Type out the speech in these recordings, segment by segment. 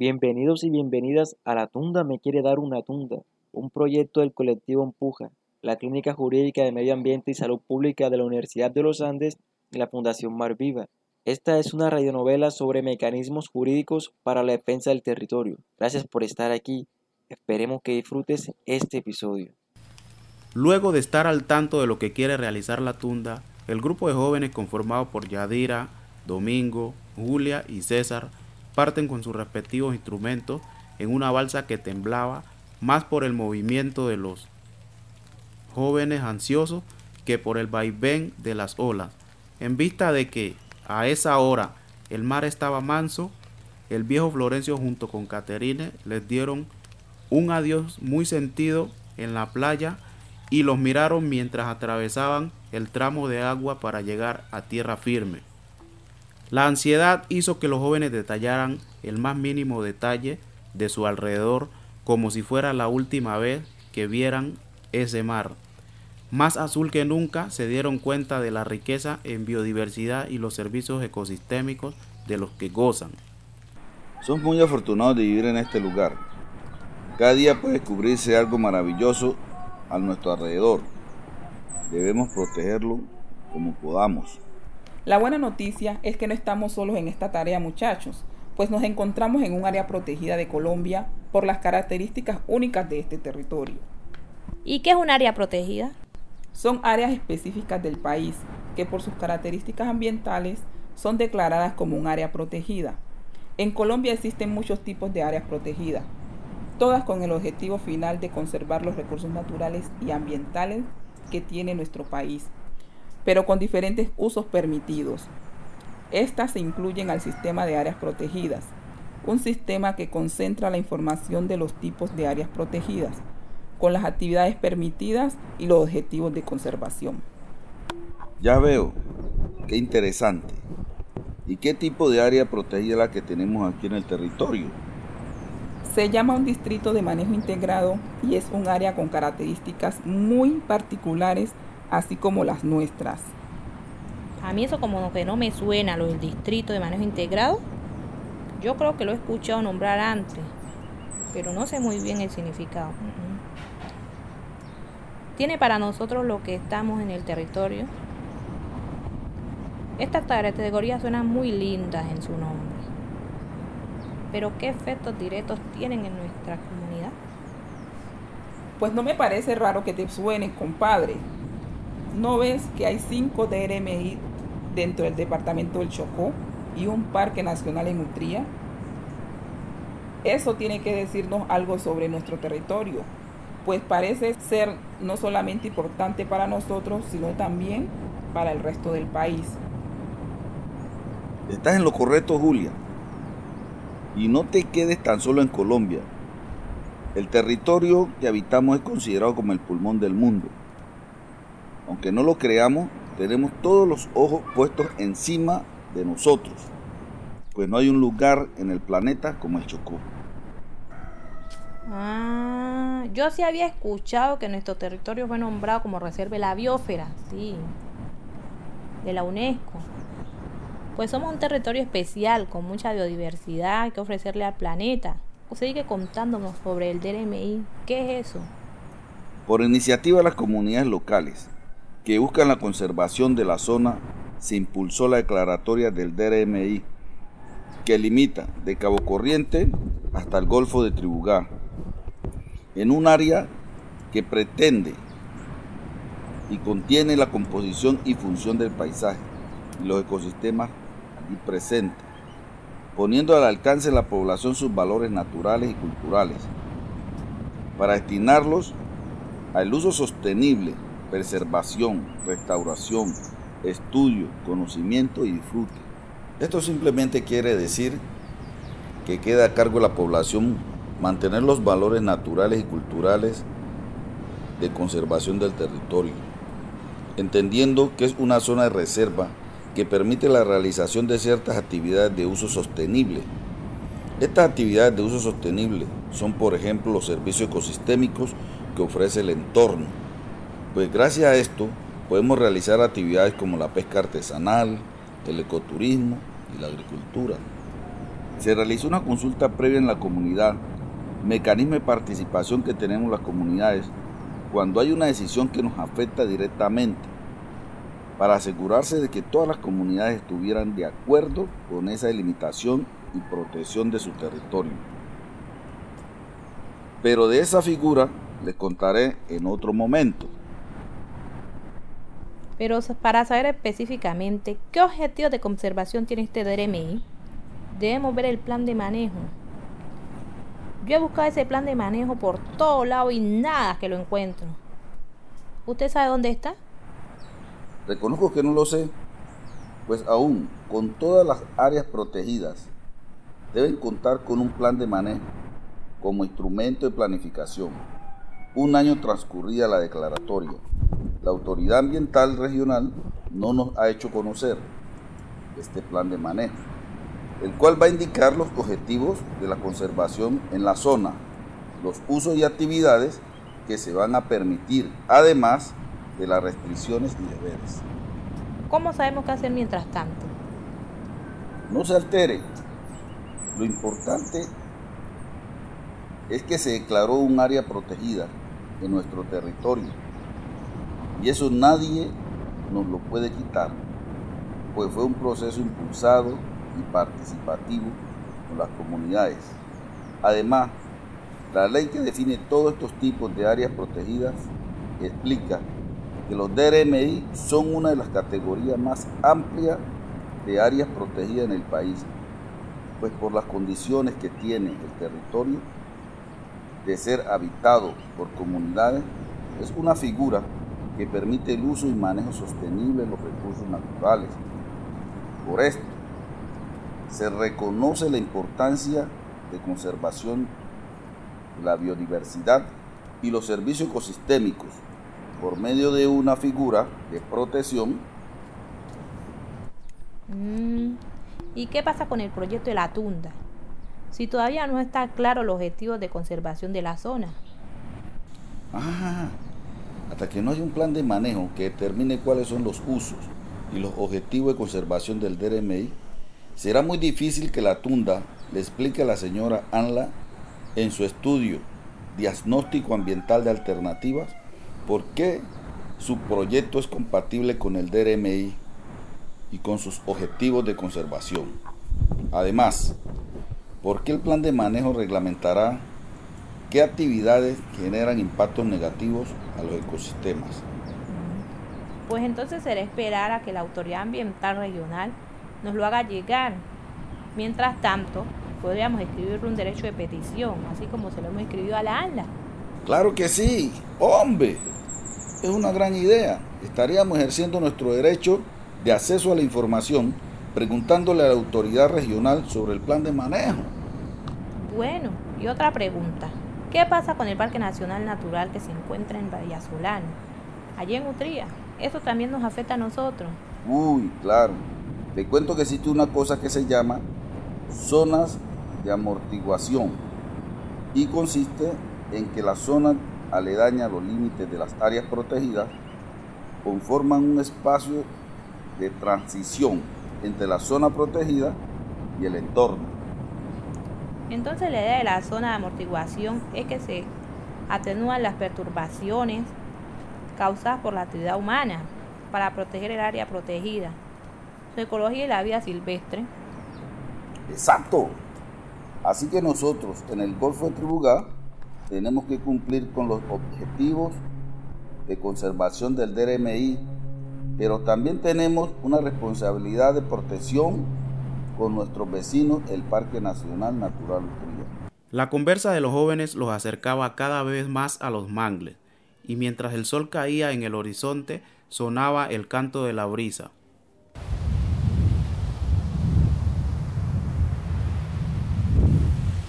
Bienvenidos y bienvenidas a La Tunda Me Quiere Dar una Tunda, un proyecto del colectivo Empuja, la Clínica Jurídica de Medio Ambiente y Salud Pública de la Universidad de los Andes y la Fundación Mar Viva. Esta es una radionovela sobre mecanismos jurídicos para la defensa del territorio. Gracias por estar aquí. Esperemos que disfrutes este episodio. Luego de estar al tanto de lo que quiere realizar la tunda, el grupo de jóvenes conformado por Yadira, Domingo, Julia y César parten con sus respectivos instrumentos en una balsa que temblaba más por el movimiento de los jóvenes ansiosos que por el vaivén de las olas. En vista de que a esa hora el mar estaba manso, el viejo Florencio junto con Caterine les dieron un adiós muy sentido en la playa y los miraron mientras atravesaban el tramo de agua para llegar a tierra firme. La ansiedad hizo que los jóvenes detallaran el más mínimo detalle de su alrededor como si fuera la última vez que vieran ese mar. Más azul que nunca se dieron cuenta de la riqueza en biodiversidad y los servicios ecosistémicos de los que gozan. Somos muy afortunados de vivir en este lugar. Cada día puede descubrirse algo maravilloso a nuestro alrededor. Debemos protegerlo como podamos. La buena noticia es que no estamos solos en esta tarea muchachos, pues nos encontramos en un área protegida de Colombia por las características únicas de este territorio. ¿Y qué es un área protegida? Son áreas específicas del país que por sus características ambientales son declaradas como un área protegida. En Colombia existen muchos tipos de áreas protegidas, todas con el objetivo final de conservar los recursos naturales y ambientales que tiene nuestro país, pero con diferentes usos permitidos. Estas se incluyen al sistema de áreas protegidas, un sistema que concentra la información de los tipos de áreas protegidas, con las actividades permitidas y los objetivos de conservación. Ya veo, qué interesante. ¿Y qué tipo de área protegida es la que tenemos aquí en el territorio? Se llama un distrito de manejo integrado y es un área con características muy particulares, así como las nuestras. A mí eso como que no me suena lo del distrito de manejo integrado. Yo creo que lo he escuchado nombrar antes, pero no sé muy bien el significado. Tiene para nosotros lo que estamos en el territorio. Estas categorías suenan muy lindas en su nombre pero ¿qué efectos directos tienen en nuestra comunidad? Pues no me parece raro que te suene, compadre. ¿No ves que hay cinco DRMI dentro del departamento del Chocó y un parque nacional en Utría? Eso tiene que decirnos algo sobre nuestro territorio, pues parece ser no solamente importante para nosotros, sino también para el resto del país. Estás en lo correcto, Julia. Y no te quedes tan solo en Colombia. El territorio que habitamos es considerado como el pulmón del mundo. Aunque no lo creamos, tenemos todos los ojos puestos encima de nosotros, pues no hay un lugar en el planeta como el Chocó. Ah, yo sí había escuchado que nuestro territorio fue nombrado como reserva de la biosfera, sí, de la UNESCO pues somos un territorio especial con mucha biodiversidad que ofrecerle al planeta. Sigue contándonos sobre el DRMI. ¿Qué es eso? Por iniciativa de las comunidades locales que buscan la conservación de la zona, se impulsó la declaratoria del DRMI, que limita de Cabo Corriente hasta el Golfo de Tribugá, en un área que pretende y contiene la composición y función del paisaje y los ecosistemas y presente, poniendo al alcance de la población sus valores naturales y culturales, para destinarlos al uso sostenible, preservación, restauración, estudio, conocimiento y disfrute. Esto simplemente quiere decir que queda a cargo de la población mantener los valores naturales y culturales de conservación del territorio, entendiendo que es una zona de reserva que permite la realización de ciertas actividades de uso sostenible. Estas actividades de uso sostenible son, por ejemplo, los servicios ecosistémicos que ofrece el entorno. Pues gracias a esto podemos realizar actividades como la pesca artesanal, el ecoturismo y la agricultura. Se realizó una consulta previa en la comunidad, mecanismo de participación que tenemos las comunidades cuando hay una decisión que nos afecta directamente, para asegurarse de que todas las comunidades estuvieran de acuerdo con esa delimitación y protección de su territorio. Pero de esa figura les contaré en otro momento. Pero para saber específicamente qué objetivos de conservación tiene este DRMI, debemos ver el plan de manejo. Yo he buscado ese plan de manejo por todo lado y nada que lo encuentro. ¿Usted sabe dónde está? Reconozco que no lo sé, pues aún con todas las áreas protegidas deben contar con un plan de manejo como instrumento de planificación. Un año transcurrida la declaratoria, la Autoridad Ambiental Regional no nos ha hecho conocer este plan de manejo, el cual va a indicar los objetivos de la conservación en la zona, los usos y actividades que se van a permitir, además de las restricciones y deberes. ¿Cómo sabemos qué hacer mientras tanto? No se altere. Lo importante es que se declaró un área protegida en nuestro territorio. Y eso nadie nos lo puede quitar, pues fue un proceso impulsado y participativo con las comunidades. Además, la ley que define todos estos tipos de áreas protegidas explica que los DRMI son una de las categorías más amplias de áreas protegidas en el país, pues por las condiciones que tiene el territorio de ser habitado por comunidades, es una figura que permite el uso y manejo sostenible de los recursos naturales. Por esto, se reconoce la importancia de conservación de la biodiversidad y los servicios ecosistémicos por medio de una figura de protección. Mm, ¿Y qué pasa con el proyecto de la tunda? Si todavía no está claro los objetivos de conservación de la zona. Ah, hasta que no haya un plan de manejo que determine cuáles son los usos y los objetivos de conservación del DRMI, será muy difícil que la tunda le explique a la señora Anla en su estudio Diagnóstico Ambiental de Alternativas por qué su proyecto es compatible con el DRMI y con sus objetivos de conservación. Además, ¿por qué el plan de manejo reglamentará qué actividades generan impactos negativos a los ecosistemas? Pues entonces será esperar a que la autoridad ambiental regional nos lo haga llegar. Mientras tanto, podríamos escribirle un derecho de petición, así como se lo hemos escribido a la ANLA. Claro que sí, hombre. Es una gran idea. Estaríamos ejerciendo nuestro derecho de acceso a la información preguntándole a la autoridad regional sobre el plan de manejo. Bueno, y otra pregunta. ¿Qué pasa con el Parque Nacional Natural que se encuentra en Solano, allí en Utría? Eso también nos afecta a nosotros. Uy, claro. Te cuento que existe una cosa que se llama zonas de amortiguación y consiste en que las zonas aledañas a los límites de las áreas protegidas conforman un espacio de transición entre la zona protegida y el entorno. Entonces la idea de la zona de amortiguación es que se atenúan las perturbaciones causadas por la actividad humana para proteger el área protegida, su ecología y la vida silvestre. Exacto. Así que nosotros en el Golfo de Tribugá tenemos que cumplir con los objetivos de conservación del DRMI, pero también tenemos una responsabilidad de protección con nuestros vecinos, el Parque Nacional Natural Utría. La conversa de los jóvenes los acercaba cada vez más a los mangles, y mientras el sol caía en el horizonte sonaba el canto de la brisa,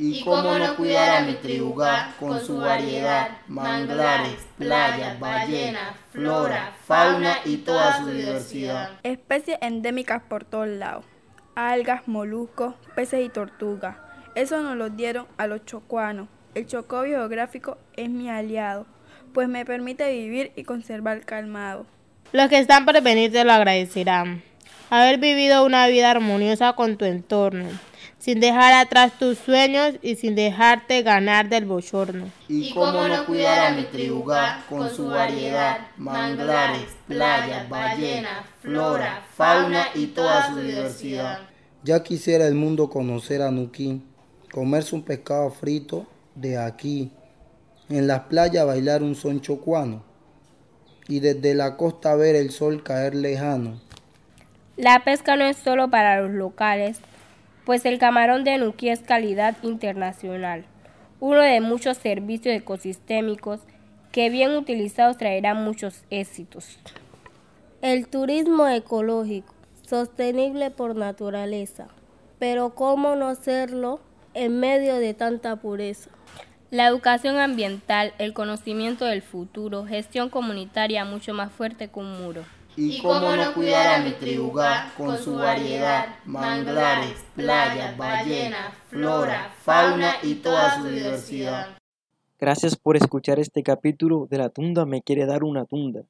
y cómo no cuidar a mi tribugá con su variedad, manglares, playas, ballenas, flora, fauna y toda su diversidad. Especies endémicas por todos lados, algas, moluscos, peces y tortugas. Eso nos lo dieron a los chocuanos. El chocó biográfico es mi aliado, pues me permite vivir y conservar calmado. Los que están por venir te lo agradecerán. Haber vivido una vida armoniosa con tu entorno sin dejar atrás tus sueños y sin dejarte ganar del bochorno. Y cómo no cuidar a mi tribuga con su variedad, manglares, playas, ballenas, flora, fauna y toda su diversidad. Ya quisiera el mundo conocer a Nuquín, comerse un pescado frito de aquí, en las playas bailar un son chocuano y desde la costa ver el sol caer lejano. La pesca no es solo para los locales, pues el camarón de Nuquí es calidad internacional, uno de muchos servicios ecosistémicos que bien utilizados traerán muchos éxitos. El turismo ecológico, sostenible por naturaleza, pero ¿cómo no serlo en medio de tanta pureza? La educación ambiental, el conocimiento del futuro, gestión comunitaria mucho más fuerte que un muro. Y cómo no cuidar a mi tribuga con su variedad, manglares, playas, ballenas, flora, fauna y toda su diversidad. Gracias por escuchar este capítulo de La Tunda me quiere dar una tunda.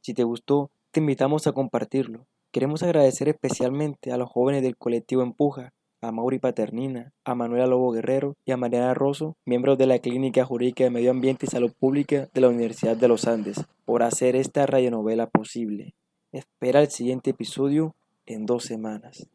Si te gustó, te invitamos a compartirlo. Queremos agradecer especialmente a los jóvenes del colectivo Empuja a Mauri Paternina, a Manuela Lobo Guerrero y a Mariana Rosso, miembros de la Clínica Jurídica de Medio Ambiente y Salud Pública de la Universidad de los Andes, por hacer esta radionovela posible. Espera el siguiente episodio en dos semanas.